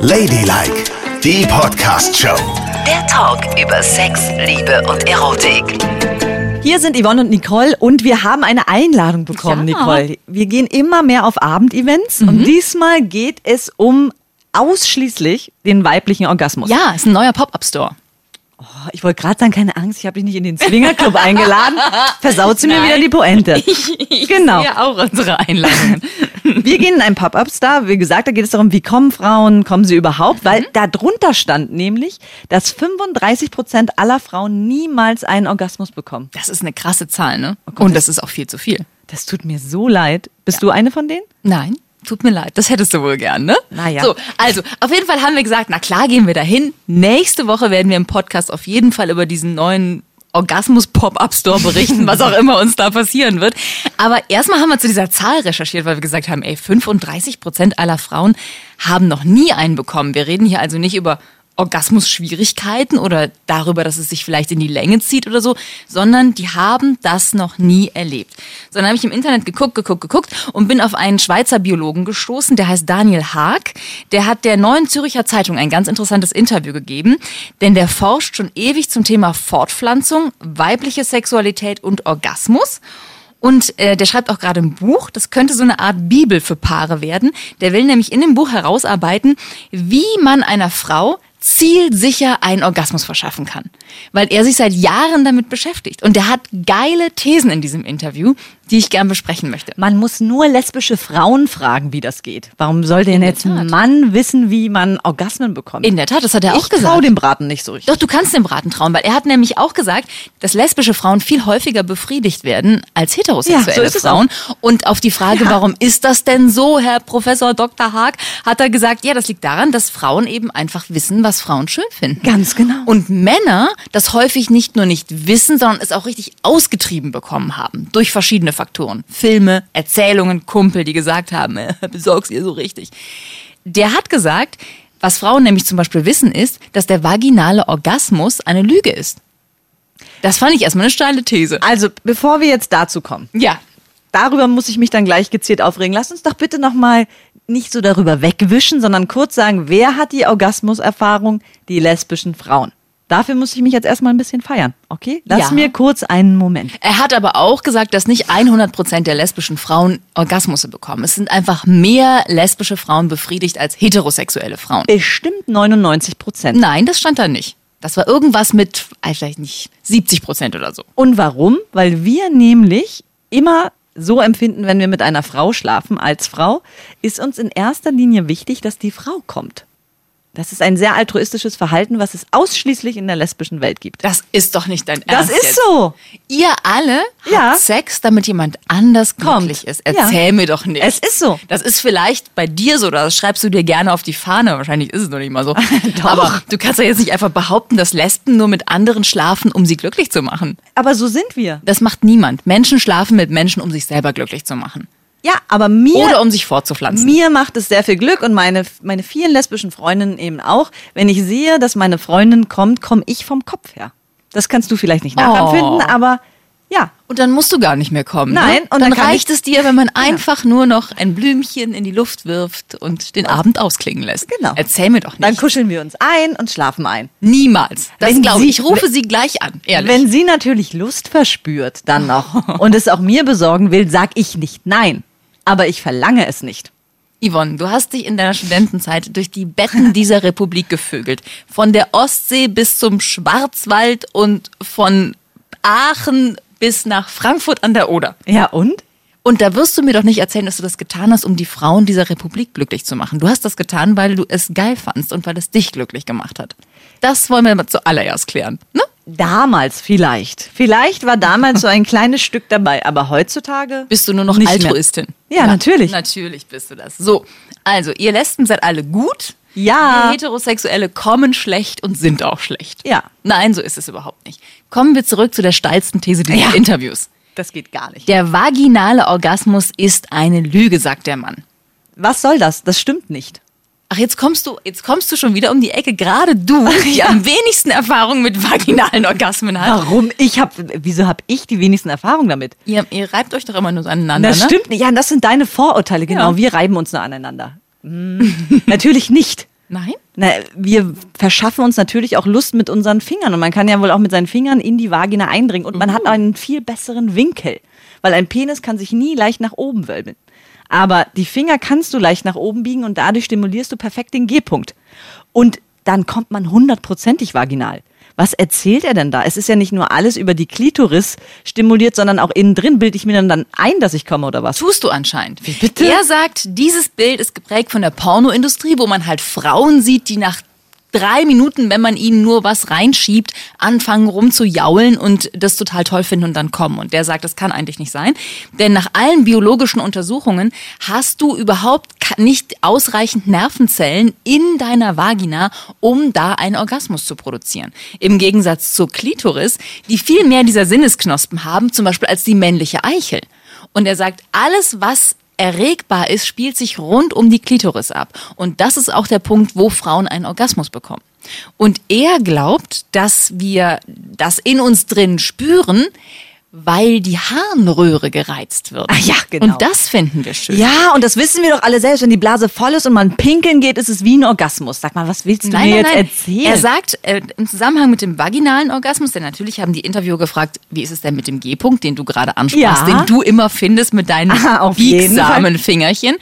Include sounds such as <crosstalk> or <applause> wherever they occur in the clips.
Ladylike, die Podcast-Show. Der Talk über Sex, Liebe und Erotik. Hier sind Yvonne und Nicole und wir haben eine Einladung bekommen, Ja. Nicole. Wir gehen immer mehr auf Abendevents Mhm. und diesmal geht es um ausschließlich den weiblichen Orgasmus. Ja, ist ein neuer Pop-Up-Store. Oh, ich wollte gerade sagen, keine Angst, ich habe dich nicht in den Swingerclub eingeladen. <laughs> Versaut sie mir wieder die Pointe. <laughs> genau. Ja, auch unsere Einladungen. <laughs> Wir gehen in einen Pop-Up-Star. Wie gesagt, da geht es darum, wie kommen Frauen, kommen sie überhaupt? Weil Mhm. da drunter stand nämlich, dass 35 Prozent aller Frauen niemals einen Orgasmus bekommen. Das ist eine krasse Zahl, ne? Gott, Und das- das ist auch viel zu viel. Das tut mir so leid. Bist du eine von denen? Nein, tut mir leid. Das hättest du wohl gern, ne? Naja. So, also, auf jeden Fall haben wir gesagt, na klar gehen wir dahin. Nächste Woche werden wir im Podcast auf jeden Fall über diesen neuen Orgasmus-Pop-Up-Store berichten, was auch <laughs> immer uns da passieren wird. Aber erstmal haben wir zu dieser Zahl recherchiert, weil wir gesagt haben, ey, 35 Prozent aller Frauen haben noch nie einen bekommen. Wir reden hier also nicht über Orgasmus-Schwierigkeiten oder darüber, dass es sich vielleicht in die Länge zieht oder so, sondern die haben das noch nie erlebt. So, dann habe ich im Internet geguckt, geguckt, geguckt und bin auf einen Schweizer Biologen gestoßen, der heißt Daniel Haag. Der hat der Neuen Zürcher Zeitung ein ganz interessantes Interview gegeben, denn der forscht schon ewig zum Thema Fortpflanzung, weibliche Sexualität und Orgasmus. Und äh, der schreibt auch gerade ein Buch, das könnte so eine Art Bibel für Paare werden. Der will nämlich in dem Buch herausarbeiten, wie man einer Frau zielsicher einen Orgasmus verschaffen kann. Weil er sich seit Jahren damit beschäftigt. Und der hat geile Thesen in diesem Interview, die ich gern besprechen möchte. Man muss nur lesbische Frauen fragen, wie das geht. Warum soll denn jetzt ein. Mann wissen, wie man Orgasmen bekommt? In der Tat, das hat er auch ich trau gesagt. dem Braten nicht so richtig. Doch, du kannst dem Braten trauen, weil er hat nämlich auch gesagt, dass lesbische Frauen viel häufiger befriedigt werden als heterosexuelle Ja, so Frauen. Und auf die Frage, warum ist das denn so, Herr Professor Dr. Haag, hat er gesagt, ja, das liegt daran, dass Frauen eben einfach wissen, was Frauen schön finden. Ganz genau. Und Männer das häufig nicht nur nicht wissen, sondern es auch richtig ausgetrieben bekommen haben. Durch verschiedene Faktoren. Filme, Erzählungen, Kumpel, die gesagt haben, äh, <laughs> besorg's ihr so richtig. Der hat gesagt, was Frauen nämlich zum Beispiel wissen, ist, dass der vaginale Orgasmus eine Lüge ist. Das fand ich erstmal eine steile These. Also, bevor wir jetzt dazu kommen, Ja. darüber muss ich mich dann gleich gezielt aufregen. Lass uns doch bitte nochmal nicht so darüber wegwischen, sondern kurz sagen, wer hat die Orgasmuserfahrung? Die lesbischen Frauen. Dafür muss ich mich jetzt erstmal ein bisschen feiern, okay? Lass Ja. mir kurz einen Moment. Er hat aber auch gesagt, dass nicht 100% der lesbischen Frauen Orgasmusse bekommen. Es sind einfach mehr lesbische Frauen befriedigt als heterosexuelle Frauen. Bestimmt 99 Prozent. Nein, das stand da nicht. Das war irgendwas mit, äh, vielleicht nicht 70 Prozent oder so. Und warum? Weil wir nämlich immer so empfinden, wenn wir mit einer Frau schlafen als Frau, ist uns in erster Linie wichtig, dass die Frau kommt. Das ist ein sehr altruistisches Verhalten, was es ausschließlich in der lesbischen Welt gibt. Das ist doch nicht dein Das Ernst. ist jetzt. so. Ihr alle Ja. habt Sex, damit jemand anders Kommt. glücklich ist. Ja. Erzähl mir doch nicht. Es ist so. Das ist vielleicht bei dir so, das schreibst du dir gerne auf die Fahne. Wahrscheinlich ist es noch nicht mal so. <laughs> Aber du kannst ja jetzt nicht einfach behaupten, dass Lesben nur mit anderen schlafen, um sie glücklich zu machen. Aber so sind wir. Das macht niemand. Menschen schlafen mit Menschen, um sich selber glücklich zu machen. Ja, aber mir, Oder um sich fortzupflanzen. mir macht es sehr viel Glück und meine, meine vielen lesbischen Freundinnen eben auch. Wenn ich sehe, dass meine Freundin kommt, komme ich vom Kopf her. Das kannst du vielleicht nicht nachempfinden, Oh. aber ja. Und dann musst du gar nicht mehr kommen. Nein, ne? und dann, dann reicht es dir, wenn man einfach nur noch ein Blümchen in die Luft wirft und den Abend ausklingen lässt. Genau. Erzähl mir doch nicht. Dann kuscheln wir uns ein und schlafen ein. Niemals. Das glaube ich. Ich rufe sie gleich an. Ehrlich. Wenn sie natürlich Lust verspürt, dann noch <laughs> und es auch mir besorgen will, sag ich nicht nein. Aber ich verlange es nicht. Yvonne, du hast dich in deiner Studentenzeit durch die Betten dieser Republik gevögelt. Von der Ostsee bis zum Schwarzwald und von Aachen bis nach Frankfurt an der Oder. Ja, und? Und da wirst du mir doch nicht erzählen, dass du das getan hast, um die Frauen dieser Republik glücklich zu machen. Du hast das getan, weil du es geil fandst und weil es dich glücklich gemacht hat. Das wollen wir mal zuallererst klären. Ne? Damals vielleicht. Vielleicht war damals so ein kleines Stück dabei, aber heutzutage Bist du nur noch Nicht. Altruistin? Ja, natürlich. Natürlich bist du das. So, also ihr Lesben seid alle gut. Ja. Wir Heterosexuelle kommen schlecht und sind auch schlecht. Ja. Nein, so ist es überhaupt nicht. Kommen wir zurück zu der steilsten These dieses Ja. Interviews. Das geht gar nicht. Der vaginale Orgasmus ist eine Lüge, sagt der Mann. Was soll das? Das stimmt nicht. Ach, jetzt kommst du, jetzt kommst du schon wieder um die Ecke. Gerade du, <laughs> die am wenigsten Erfahrung mit vaginalen Orgasmen hat. Warum? Ich hab, wieso habe ich die wenigsten Erfahrungen damit? Ihr, ihr reibt euch doch immer nur so aneinander, Das ne? stimmt nicht. Ja, das sind deine Vorurteile, genau. Ja. Wir reiben uns nur aneinander. <laughs> Natürlich nicht. Nein? Na, wir verschaffen uns natürlich auch Lust mit unseren Fingern und man kann ja wohl auch mit seinen Fingern in die Vagina eindringen und man hat einen viel besseren Winkel, weil ein Penis kann sich nie leicht nach oben wölben. Aber die Finger kannst du leicht nach oben biegen und dadurch stimulierst du perfekt den G-Punkt. Und dann kommt man hundertprozentig vaginal. Was erzählt er denn da? Es ist ja nicht nur alles über die Klitoris stimuliert, sondern auch innen drin bilde ich mir dann ein, dass ich komme oder was? Tust du anscheinend. Wie bitte? Er sagt, dieses Bild ist geprägt von der Pornoindustrie, wo man halt Frauen sieht, die nach drei Minuten, wenn man ihnen nur was reinschiebt, anfangen rumzujaulen und das total toll finden und dann kommen. Und der sagt, das kann eigentlich nicht sein. Denn nach allen biologischen Untersuchungen hast du überhaupt nicht ausreichend Nervenzellen in deiner Vagina, um da einen Orgasmus zu produzieren. Im Gegensatz zur Klitoris, die viel mehr dieser Sinnesknospen haben, zum Beispiel als die männliche Eichel. Und er sagt, alles, was erregbar ist, spielt sich rund um die Klitoris ab. Und das ist auch der Punkt, wo Frauen einen Orgasmus bekommen. Und er glaubt, dass wir das in uns drin spüren, weil die Harnröhre gereizt wird. Ah ja, genau. Und das finden wir schön. Ja, und das wissen wir doch alle selbst. Wenn die Blase voll ist und man pinkeln geht, ist es wie ein Orgasmus. Sag mal, was willst du Nein, mir nein, jetzt nein. erzählen? Er sagt äh, im Zusammenhang mit dem vaginalen Orgasmus, denn natürlich haben die Interviewer gefragt, wie ist es denn mit dem G-Punkt, den du gerade ansprachst, Ja. den du immer findest mit deinen Ah, jeden biegsamen Fingerchen,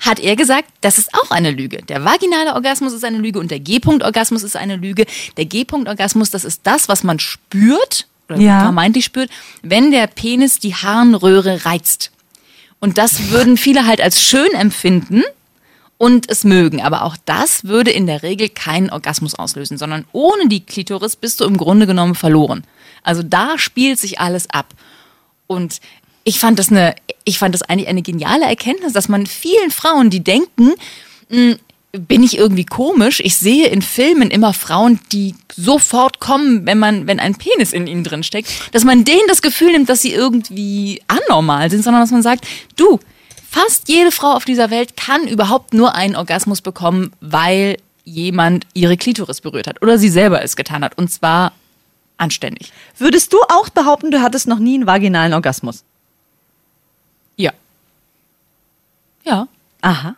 hat er gesagt, das ist auch eine Lüge. Der vaginale Orgasmus ist eine Lüge und der G-Punkt-Orgasmus ist eine Lüge. Der G-Punkt-Orgasmus, das ist das, was man spürt oder Ja. vermeintlich spürt, wenn der Penis die Harnröhre reizt. Und das würden viele halt als schön empfinden und es mögen. Aber auch das würde in der Regel keinen Orgasmus auslösen, sondern ohne die Klitoris bist du im Grunde genommen verloren. Also da spielt sich alles ab. Und ich fand das eine, ich fand das eigentlich eine geniale Erkenntnis, dass man vielen Frauen, die denken, mh, bin ich irgendwie komisch. Ich sehe in Filmen immer Frauen, die sofort kommen, wenn man, wenn ein Penis in ihnen drin steckt, dass man denen das Gefühl nimmt, dass sie irgendwie anormal sind, sondern dass man sagt, du, fast jede Frau auf dieser Welt kann überhaupt nur einen Orgasmus bekommen, weil jemand ihre Klitoris berührt hat oder sie selber es getan hat. Und zwar anständig. Würdest du auch behaupten, du hattest noch nie einen vaginalen Orgasmus? Ja. Ja. Aha.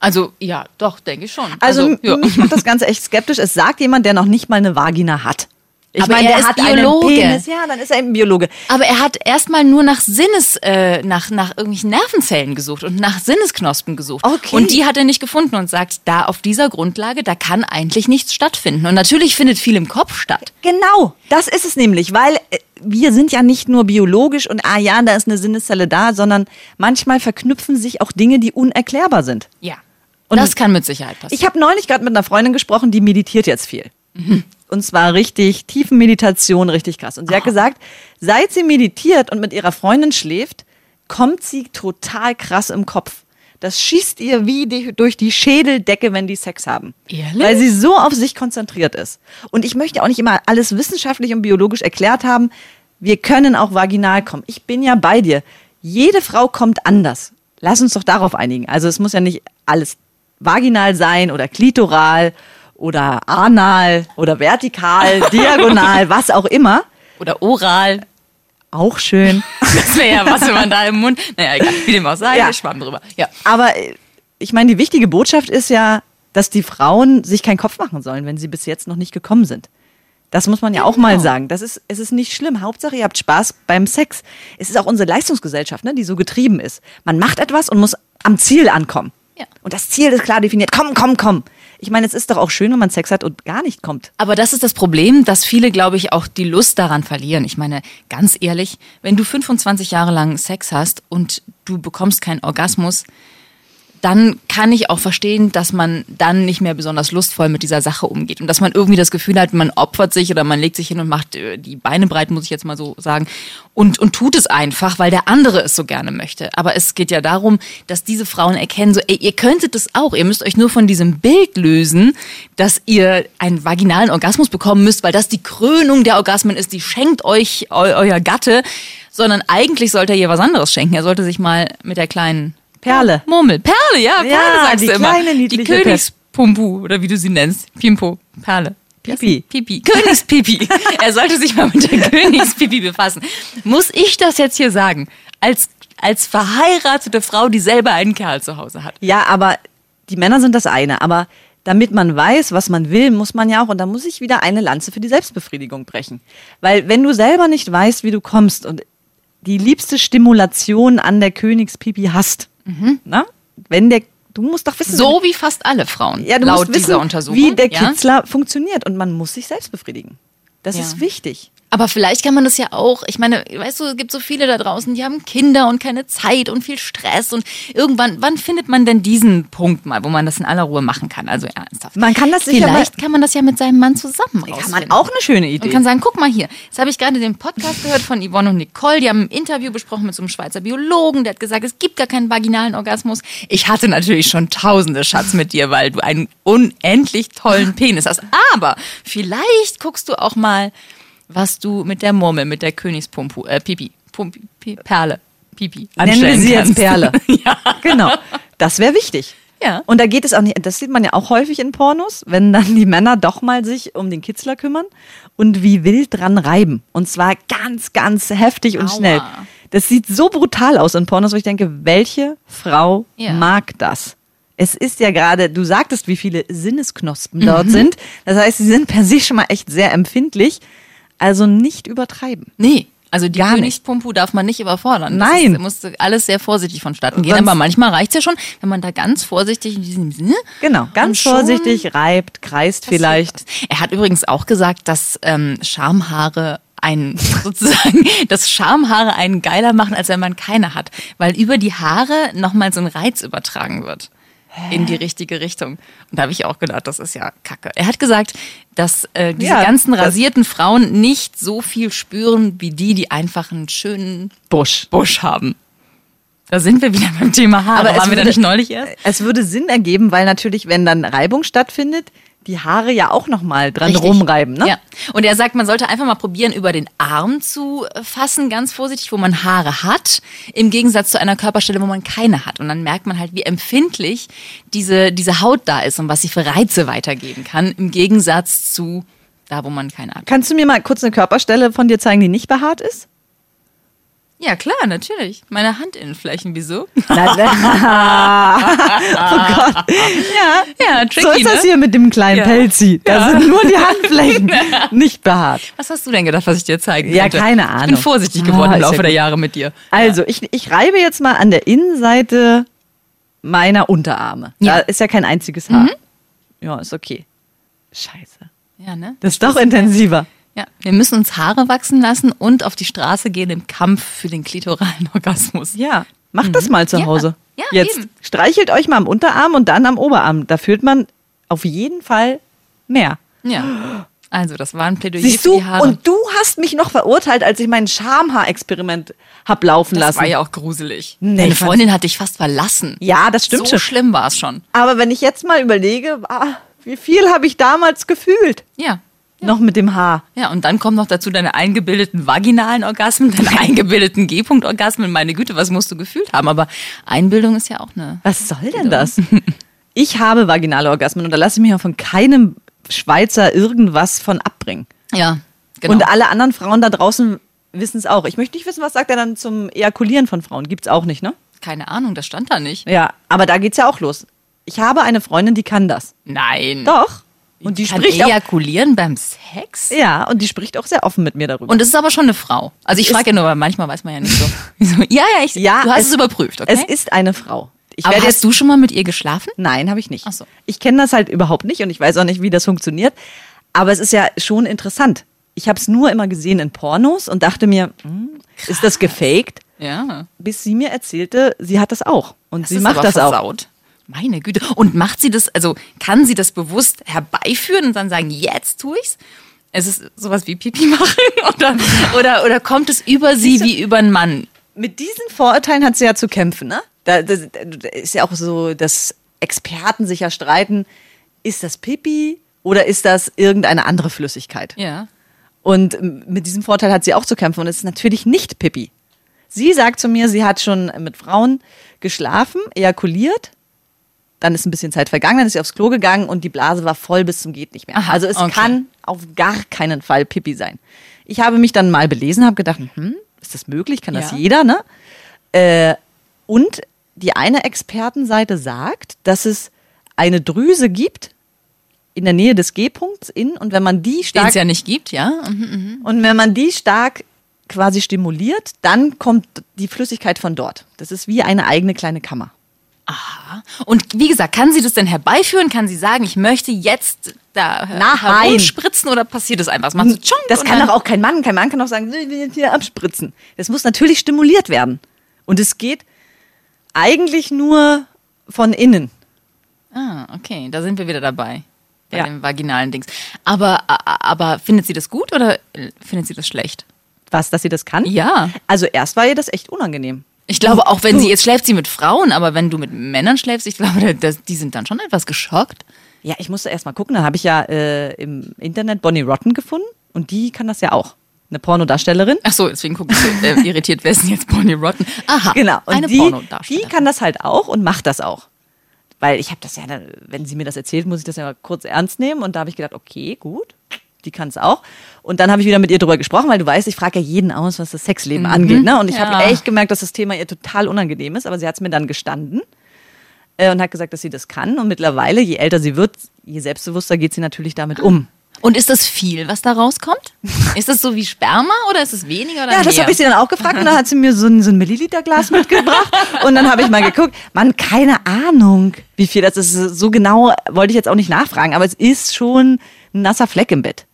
Also, ja, doch, denke ich schon. Also, ja. mich macht das Ganze echt skeptisch. Es sagt jemand, der noch nicht mal eine Vagina hat. Ich Aber meine, er der ist hat Biologe. einen Penis. Ja, dann ist er eben Biologe. Aber er hat erstmal nur nach Sinnes, äh, nach, nach irgendwelchen Nervenzellen gesucht und nach Sinnesknospen gesucht. Okay. Und die hat er nicht gefunden und sagt, da auf dieser Grundlage, da kann eigentlich nichts stattfinden. Und natürlich findet viel im Kopf statt. Genau, das ist es nämlich, weil äh, wir sind ja nicht nur biologisch und ah ja, da ist eine Sinneszelle da, sondern manchmal verknüpfen sich auch Dinge, die unerklärbar sind. Ja. Und das kann mit Sicherheit passieren. Ich habe neulich gerade mit einer Freundin gesprochen, die meditiert jetzt viel. Und zwar richtig Tiefenmeditation, richtig krass. Und sie hat gesagt, seit sie meditiert und mit ihrer Freundin schläft, kommt sie total krass im Kopf. Das schießt ihr wie die, durch die Schädeldecke, wenn die Sex haben. Ehrlich? Weil sie so auf sich konzentriert ist. Und ich möchte auch nicht immer alles wissenschaftlich und biologisch erklärt haben. Wir können auch vaginal kommen. Ich bin ja bei dir. Jede Frau kommt anders. Lass uns doch darauf einigen. Also es muss ja nicht alles vaginal sein oder klitoral oder anal oder vertikal, <laughs> diagonal, was auch immer. Oder oral. Auch schön. <laughs> Das wäre ja was, wenn man da im Mund. Naja, egal, wie dem auch sei, Ja. wir schwamm drüber. Ja. Aber äh, ich meine, die wichtige Botschaft ist ja, dass die Frauen sich keinen Kopf machen sollen, wenn sie bis jetzt noch nicht gekommen sind. Das muss man ja auch mal sagen. Das ist, es ist nicht schlimm. Hauptsache, ihr habt Spaß beim Sex. Es ist auch unsere Leistungsgesellschaft, ne, die so getrieben ist. Man macht etwas und muss am Ziel ankommen. Ja. Und das Ziel ist klar definiert. Komm, komm, komm. Ich meine, es ist doch auch schön, wenn man Sex hat und gar nicht kommt. Aber das ist das Problem, dass viele, glaube ich, auch die Lust daran verlieren. Ich meine, ganz ehrlich, wenn du 25 Jahre lang Sex hast und du bekommst keinen Orgasmus, dann kann ich auch verstehen, dass man dann nicht mehr besonders lustvoll mit dieser Sache umgeht und dass man irgendwie das Gefühl hat, man opfert sich oder man legt sich hin und macht äh, die Beine breit, muss ich jetzt mal so sagen, und, und tut es einfach, weil der andere es so gerne möchte. Aber es geht ja darum, dass diese Frauen erkennen, so, ey, ihr könntet es auch, ihr müsst euch nur von diesem Bild lösen, dass ihr einen vaginalen Orgasmus bekommen müsst, weil das die Krönung der Orgasmen ist, die schenkt euch eu euer Gatte, sondern eigentlich sollte er ihr was anderes schenken. Er sollte sich mal mit der kleinen Perle. Murmel. Perle, ja, Perle Ja, sagst die du immer. kleine, die. Königspumpu, oder wie du sie nennst. Pimpo, Perle. Pipi. Pipi. Königspipi. <laughs> er sollte sich mal mit der Königspipi befassen. Muss ich das jetzt hier sagen? Als, als verheiratete Frau, die selber einen Kerl zu Hause hat. Ja, aber die Männer sind das eine, aber damit man weiß, was man will, muss man ja auch, und da muss ich wieder eine Lanze für die Selbstbefriedigung brechen. Weil wenn du selber nicht weißt, wie du kommst und die liebste Stimulation an der Königspipi hast, na? wenn der, du musst doch wissen, So wie fast alle Frauen, ja, du laut musst wissen, dieser Untersuchung. wie der ja? Kitzler funktioniert und man muss sich selbst befriedigen. Das Ja. ist wichtig. Aber vielleicht kann man das ja auch, ich meine, weißt du, es gibt so viele da draußen, die haben Kinder und keine Zeit und viel Stress und irgendwann, wann findet man denn diesen Punkt mal, wo man das in aller Ruhe machen kann? Also ernsthaft. Man kann das sicher Vielleicht kann man das ja mit seinem Mann zusammen Kann man auch eine schöne Idee. Und kann sagen, guck mal hier, jetzt habe ich gerade den Podcast gehört von Yvonne und Nicole, die haben ein Interview besprochen mit so einem Schweizer Biologen, der hat gesagt, es gibt gar keinen vaginalen Orgasmus. Ich hatte natürlich schon tausende Schatz mit dir, weil du einen unendlich tollen <laughs> Penis hast. Aber vielleicht guckst du auch mal, was du mit der Murmel, mit der Königspumpu, äh, Pipi, Pumpi, Pi- Perle, Pipi Nennen wir anstellen sie kannst. jetzt Perle. <laughs> ja. Genau. Das wäre wichtig. Ja. Und da geht es auch nicht, das sieht man ja auch häufig in Pornos, wenn dann die Männer doch mal sich um den Kitzler kümmern und wie wild dran reiben. Und zwar ganz, ganz heftig und Aua. schnell. Das sieht so brutal aus in Pornos, wo ich denke, welche Frau Ja. mag das? Es ist ja gerade, du sagtest, wie viele Sinnesknospen <laughs> dort Mhm. sind. Das heißt, sie sind per se schon mal echt sehr empfindlich. Also nicht übertreiben. Nee. Also die Gar nicht. Königspumpu darf man nicht überfordern. Das Nein. Ist, musste alles sehr vorsichtig vonstatten gehen. Sonst- Aber manchmal reicht es ja schon, wenn man da ganz vorsichtig in diesem Sinne. Genau, ganz vorsichtig, reibt, kreist vielleicht. Er hat übrigens auch gesagt, dass ähm, Schamhaare ein <laughs> sozusagen, dass Schamhaare einen geiler machen, als wenn man keine hat, weil über die Haare nochmal so ein Reiz übertragen wird in die richtige Richtung. Und da habe ich auch gedacht, das ist ja Kacke. Er hat gesagt, dass äh, diese Ja, ganzen rasierten Frauen nicht so viel spüren wie die, die einfach einen schönen Busch. Busch haben. Da sind wir wieder beim Thema Haare. Aber Waren wir da würde- nicht neulich erst? Es würde Sinn ergeben, weil natürlich, wenn dann Reibung stattfindet, die Haare ja auch nochmal dran Richtig. rumreiben. Ne? Ja. Und er sagt, man sollte einfach mal probieren, über den Arm zu äh, fassen, ganz vorsichtig, wo man Haare hat, im Gegensatz zu einer Körperstelle, wo man keine hat. Und dann merkt man halt, wie empfindlich diese, diese Haut da ist und was sie für Reize weitergeben kann, im Gegensatz zu da, wo man keine hat. Kannst du mir mal kurz eine Körperstelle von dir zeigen, die nicht behaart ist? Ja, klar, natürlich. Meine Handinnenflächen, wieso? <laughs> Oh Gott. Ja, Ja, tricky, so ist das ne? hier mit dem kleinen Ja. Pelzi. Da Ja. sind nur die Handflächen <laughs> nicht behaart. Was hast du denn gedacht, was ich dir zeigen Ja, könnte? keine Ich Ahnung. bin vorsichtig geworden Ah, im ist ja Laufe der. Jahre mit dir. Also, ich, ich reibe jetzt mal an der Innenseite meiner Unterarme. Da Ja. ist ja kein einziges Haar. Ja, ist okay. Scheiße. Ja, ne? Das ist doch intensiver. Ja, wir müssen uns Haare wachsen lassen und auf die Straße gehen im Kampf für den klitoralen <laughs> Orgasmus. Ja, macht das mal zu Ja. Hause. Ja, Jetzt eben. streichelt euch mal am Unterarm und dann am Oberarm. Da fühlt man auf jeden Fall mehr. Ja. Also, das war ein Plädoyer Siehst für du? die Haare. Und du hast mich noch verurteilt, als ich mein Schamhaarexperiment hab laufen das lassen. war ja auch gruselig. Nee, Deine Freundin hat dich fast verlassen. ja, das stimmt so schon. schlimm war es schon. Aber wenn ich jetzt mal überlege, ah, wie viel habe ich damals gefühlt? Ja. Noch mit dem Haar. Ja, und dann kommen noch dazu deine eingebildeten vaginalen Orgasmen, <laughs> deine eingebildeten G-Punkt-Orgasmen. Meine Güte, was musst du gefühlt haben? Aber Einbildung ist ja auch eine. Was soll denn das? <laughs> Ich habe vaginale Orgasmen und da lasse ich mich auch von keinem Schweizer irgendwas von abbringen. Ja, genau. Und alle anderen Frauen da draußen wissen es auch. Ich möchte nicht wissen, was sagt er dann zum Ejakulieren von Frauen. Gibt's auch nicht, ne? Keine Ahnung, das stand da nicht. Ja, aber da geht's ja auch los. Ich habe eine Freundin, die kann das. Nein. Doch. Und die Kann spricht auch. ejakulieren beim Sex? Ja, und die spricht auch sehr offen mit mir darüber. Und es ist aber schon eine Frau. Also ich frage ja nur, weil manchmal weiß man ja nicht so. <laughs> so ja, ja, ich, ja, du hast es, überprüft, okay? Es ist eine Frau. Ich aber hast jetzt du schon mal mit ihr geschlafen? Nein, habe ich nicht. Ach so. Ich kenne das halt überhaupt nicht und ich weiß auch nicht, wie das funktioniert. Aber es ist ja schon interessant. Ich habe es nur immer gesehen in Pornos und dachte mir, hm, ist das gefaked? Ja. Bis sie mir erzählte, sie hat das auch. Und sie ist macht das auch. Meine Güte. Und macht sie das, also kann sie das bewusst herbeiführen und dann sagen, jetzt tue ich's? Es ist sowas wie Pipi machen <laughs> oder, oder, oder kommt es über sie wie über einen Mann? Mit diesen Vorurteilen hat sie ja zu kämpfen, ne? Da, das, da ist ja auch so, dass Experten sich ja streiten, ist das Pipi oder ist das irgendeine andere Flüssigkeit? Ja. Und mit diesem Vorteil hat sie auch zu kämpfen und es ist natürlich nicht Pippi. Sie sagt zu mir, sie hat schon mit Frauen geschlafen, ejakuliert, dann ist ein bisschen Zeit vergangen, dann ist sie aufs Klo gegangen und die Blase war voll bis zum geht nicht mehr. Aha, also es okay. kann auf gar keinen Fall Pippi sein. Ich habe mich dann mal belesen, habe gedacht, hm, ist das möglich? Kann das Ja. jeder, ne? Äh, und die eine Expertenseite sagt, dass es eine Drüse gibt in der Nähe des G-Punkts innen und wenn man die Den stark es ja nicht gibt, ja. Mhm. und wenn man die stark quasi stimuliert, dann kommt die Flüssigkeit von dort. Das ist wie eine eigene kleine Kammer. Und wie gesagt, kann sie das denn herbeiführen? Kann sie sagen, ich möchte jetzt da Nein. herumspritzen oder passiert das einfach? Das macht so Das kann doch auch kein Mann. Kein Mann kann doch sagen, ich will jetzt hier abspritzen. Das muss natürlich stimuliert werden. Und es geht eigentlich nur von innen. Ah, okay, da sind wir wieder dabei. Bei Ja. den vaginalen Dings. Aber, aber findet sie das gut oder äh, findet sie das schlecht? Was, dass sie das kann? Ja. Also erst war ihr das echt unangenehm. Ich glaube, auch wenn sie, jetzt schläft sie mit Frauen, aber wenn du mit Männern schläfst, ich glaube, das, die sind dann schon etwas geschockt. Ja, ich musste erst mal gucken. Dann habe ich ja äh, im Internet Bonnie Rotten gefunden. Und die kann das ja auch. Eine Pornodarstellerin. Ach so, deswegen gucke ich so äh, <laughs> irritiert, wer ist denn jetzt Bonnie Rotten? Aha, Genau. Und eine die, die Pornodarstellerin. kann das halt auch und macht das auch. Weil ich habe das ja, wenn sie mir das erzählt, muss ich das ja mal kurz ernst nehmen. Und da habe ich gedacht, okay, gut, die kann es auch. Und dann habe ich wieder mit ihr drüber gesprochen, weil du weißt, ich frage ja jeden aus, was das Sexleben angeht. Ne? Und ich Mhm. Ja. habe echt gemerkt, dass das Thema ihr total unangenehm ist. Aber sie hat es mir dann gestanden äh, und hat gesagt, dass sie das kann. Und mittlerweile, je älter sie wird, je selbstbewusster geht sie natürlich damit um. Und ist das viel, was da rauskommt? <laughs> Ist das so wie Sperma oder ist es weniger oder Ja, das mehr? habe ich sie dann auch gefragt und dann hat sie mir so ein, so ein Milliliterglas <laughs> mitgebracht und dann habe ich mal geguckt. Mann, keine Ahnung, wie viel das ist. So genau wollte ich jetzt auch nicht nachfragen, aber es ist schon ein nasser Fleck im Bett.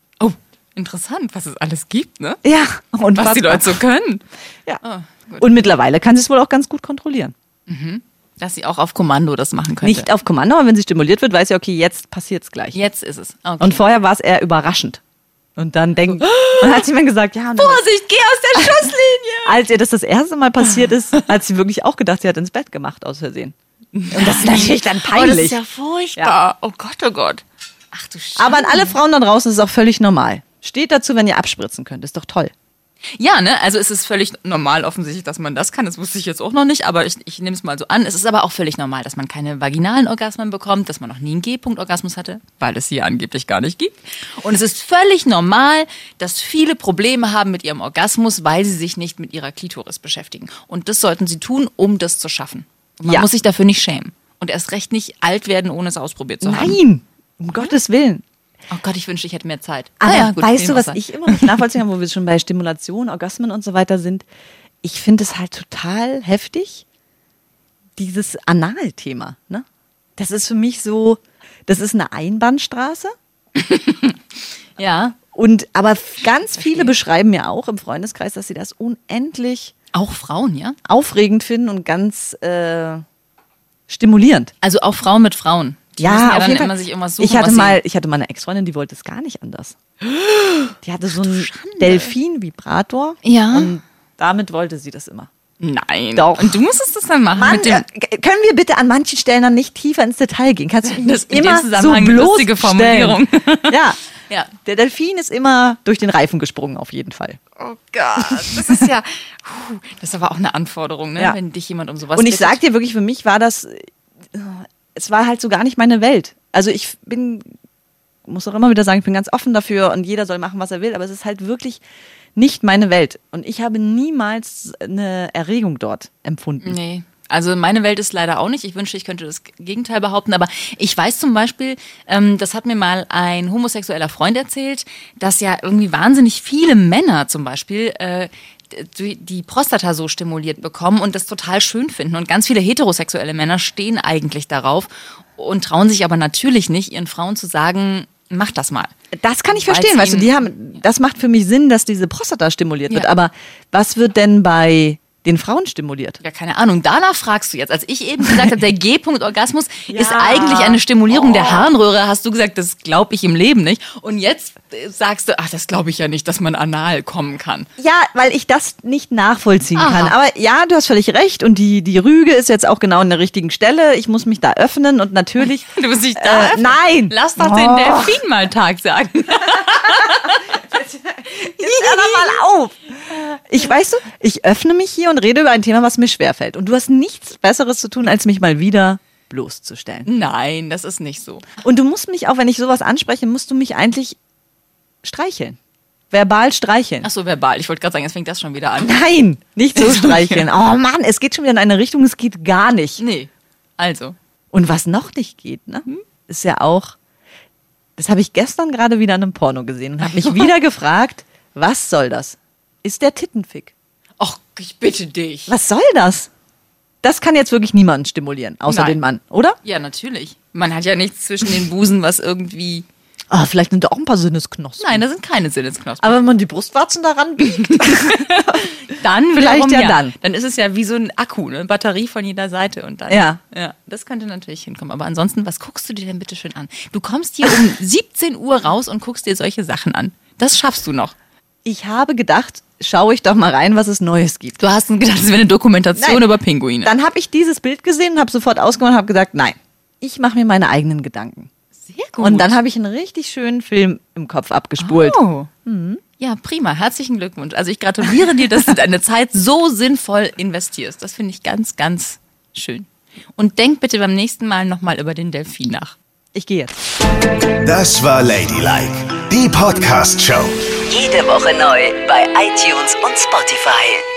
Oh, interessant, was es alles gibt, ne? Ja, und Was die Leute so können. Ja. Gut. und mittlerweile kann sie es wohl auch ganz gut kontrollieren. Dass sie auch auf Kommando das machen könnte. Nicht auf Kommando, aber wenn sie stimuliert wird, weiß sie, okay, jetzt passiert es gleich. Jetzt ist es. Okay. Und vorher war es eher überraschend. Und dann denkt, und hat sie mir gesagt, ja, dann, Vorsicht, geh aus der <laughs> Schusslinie! als ihr das das erste Mal passiert ist, hat sie wirklich auch gedacht, sie hat ins Bett gemacht aus Versehen. Und das ist natürlich dann Oh, das peinlich. ist ja furchtbar. Oh Gott, oh Gott. Ach du Scheiße. Aber an alle Frauen da draußen ist es auch völlig normal. Steht dazu, wenn ihr abspritzen könnt. Ist doch toll. Ja, ne? Also es ist völlig normal offensichtlich, dass man das kann. Das wusste ich jetzt auch noch nicht, aber ich, ich nehme es mal so an. Es ist aber auch völlig normal, dass man keine vaginalen Orgasmen bekommt, dass man noch nie einen G-Punkt-Orgasmus hatte, weil es sie angeblich gar nicht gibt. Und es ist völlig normal, dass viele Probleme haben mit ihrem Orgasmus, weil sie sich nicht mit ihrer Klitoris beschäftigen. Und das sollten sie tun, um das zu schaffen. Und man Ja. muss sich dafür nicht schämen. Und erst recht nicht alt werden, ohne es ausprobiert zu haben. Nein, um Gottes Willen. Oh Gott, ich wünschte, ich hätte mehr Zeit. Aber Naja, gut, weißt du, was ich immer nicht nachvollziehen kann, wo wir schon bei Stimulation, Orgasmen und so weiter sind? Ich finde es halt total heftig, dieses Analthema. Ne? Das ist für mich so, das ist eine Einbahnstraße. <laughs> Ja, Und aber ganz viele beschreiben mir auch im Freundeskreis, dass sie das unendlich auch Frauen, ja? aufregend finden und ganz äh, stimulierend. Also auch Frauen mit Frauen. Die ja, ja auf jeden immer Fall. sich irgendwas suchen. ich hatte mal, ich hatte mal eine Ex-Freundin, die wollte es gar nicht anders. <gasps> Die hatte so einen Delfin-Vibrator. Ja. Und damit wollte sie das immer. Nein. Doch. Und du musstest das dann machen Mann, mit dem. äh, können wir bitte an manchen Stellen dann nicht tiefer ins Detail gehen? Kannst du <laughs> Das- immer so lustige? Formulierung. <laughs> <laughs> ja. Ja. Der Delfin ist immer durch den Reifen gesprungen, auf jeden Fall. Oh Gott, das ist ja. Das ist aber auch eine Anforderung, ne? Ja. wenn dich jemand um sowas Und ich bittet. sag dir wirklich, für mich war das, äh, es war halt so gar nicht meine Welt. Also ich bin, muss auch immer wieder sagen, ich bin ganz offen dafür und jeder soll machen, was er will, aber es ist halt wirklich nicht meine Welt. Und ich habe niemals eine Erregung dort empfunden. Nee. Also meine Welt ist leider auch nicht. Ich wünschte, ich könnte das Gegenteil behaupten. Aber ich weiß zum Beispiel, ähm, das hat mir mal ein homosexueller Freund erzählt, dass ja irgendwie wahnsinnig viele Männer zum Beispiel äh, die, Prostata so stimuliert bekommen und das total schön finden. Und ganz viele heterosexuelle Männer stehen eigentlich darauf und trauen sich aber natürlich nicht, ihren Frauen zu sagen, mach das mal. Das kann ich verstehen, weißt du, die haben, das macht für mich Sinn, dass diese Prostata stimuliert wird. Ja. Aber was wird denn bei den Frauen stimuliert? Ja, keine Ahnung. Danach fragst du jetzt. Als ich eben gesagt habe, der <laughs> G-Punkt-Orgasmus Ja. ist eigentlich eine Stimulierung der Harnröhre, hast du gesagt, das glaube ich im Leben nicht. Und jetzt äh, sagst du, ach, das glaube ich ja nicht, dass man anal kommen kann. Ja, weil ich das nicht nachvollziehen Aha. kann. Aber ja, du hast völlig recht. Und die, die Rüge ist jetzt auch genau an der richtigen Stelle. Ich muss mich da öffnen und natürlich. <laughs> Du bist nicht da. Äh, nein. Lass doch Oh. den Delfin mal Tag sagen. <laughs> <laughs> Jetzt hör doch mal auf. Ich weißt du, ich öffne mich hier und rede über ein Thema, was mir schwerfällt. Und du hast nichts Besseres zu tun, als mich mal wieder bloßzustellen. Nein, das ist nicht so. Und du musst mich auch, wenn ich sowas anspreche, musst du mich eigentlich streicheln. Verbal streicheln. Ach so, verbal. Ich wollte gerade sagen, jetzt fängt das schon wieder an. Nein, nicht so <laughs> streicheln. Oh Mann, es geht schon wieder in eine Richtung, es geht gar nicht. Nee. Also. Und was noch nicht geht, ne? Ist ja auch, das habe ich gestern gerade wieder in einem Porno gesehen und habe mich <laughs> wieder gefragt, was soll das? Ist der Tittenfick? Ach, ich bitte dich. Was soll das? Das kann jetzt wirklich niemanden stimulieren, außer Nein. den Mann, oder? Ja, natürlich. Man hat ja nichts zwischen den Busen, was irgendwie. Ah, vielleicht sind da auch ein paar Sinnesknospen. Nein, da sind keine Sinnesknospen. Aber wenn man die Brustwarzen daran biegt, <laughs> <laughs> Dann Vielleicht ja ja dann. Dann ist es ja wie so ein Akku, eine Batterie von jeder Seite und dann. Ja. Ja, das könnte natürlich hinkommen. Aber ansonsten, was guckst du dir denn bitte schön an? Du kommst hier um <laughs> 17 Uhr raus und guckst dir solche Sachen an. Das schaffst du noch. ich habe gedacht, schaue ich doch mal rein, was es Neues gibt. Du hast gedacht, es wäre eine Dokumentation Nein. über Pinguine. Dann habe ich dieses Bild gesehen und habe sofort ausgemacht und habe gesagt, nein, ich mache mir meine eigenen Gedanken. Sehr gut. Und dann habe ich einen richtig schönen Film im Kopf abgespult. Oh. Ja, prima. Herzlichen Glückwunsch. Also ich gratuliere dir, dass du deine Zeit so sinnvoll investierst. Das finde ich ganz, ganz schön. Und denk bitte beim nächsten Mal nochmal über den Delfin nach. Ich gehe jetzt. Das war Ladylike, die Podcast-Show. Jede Woche neu bei iTunes und Spotify.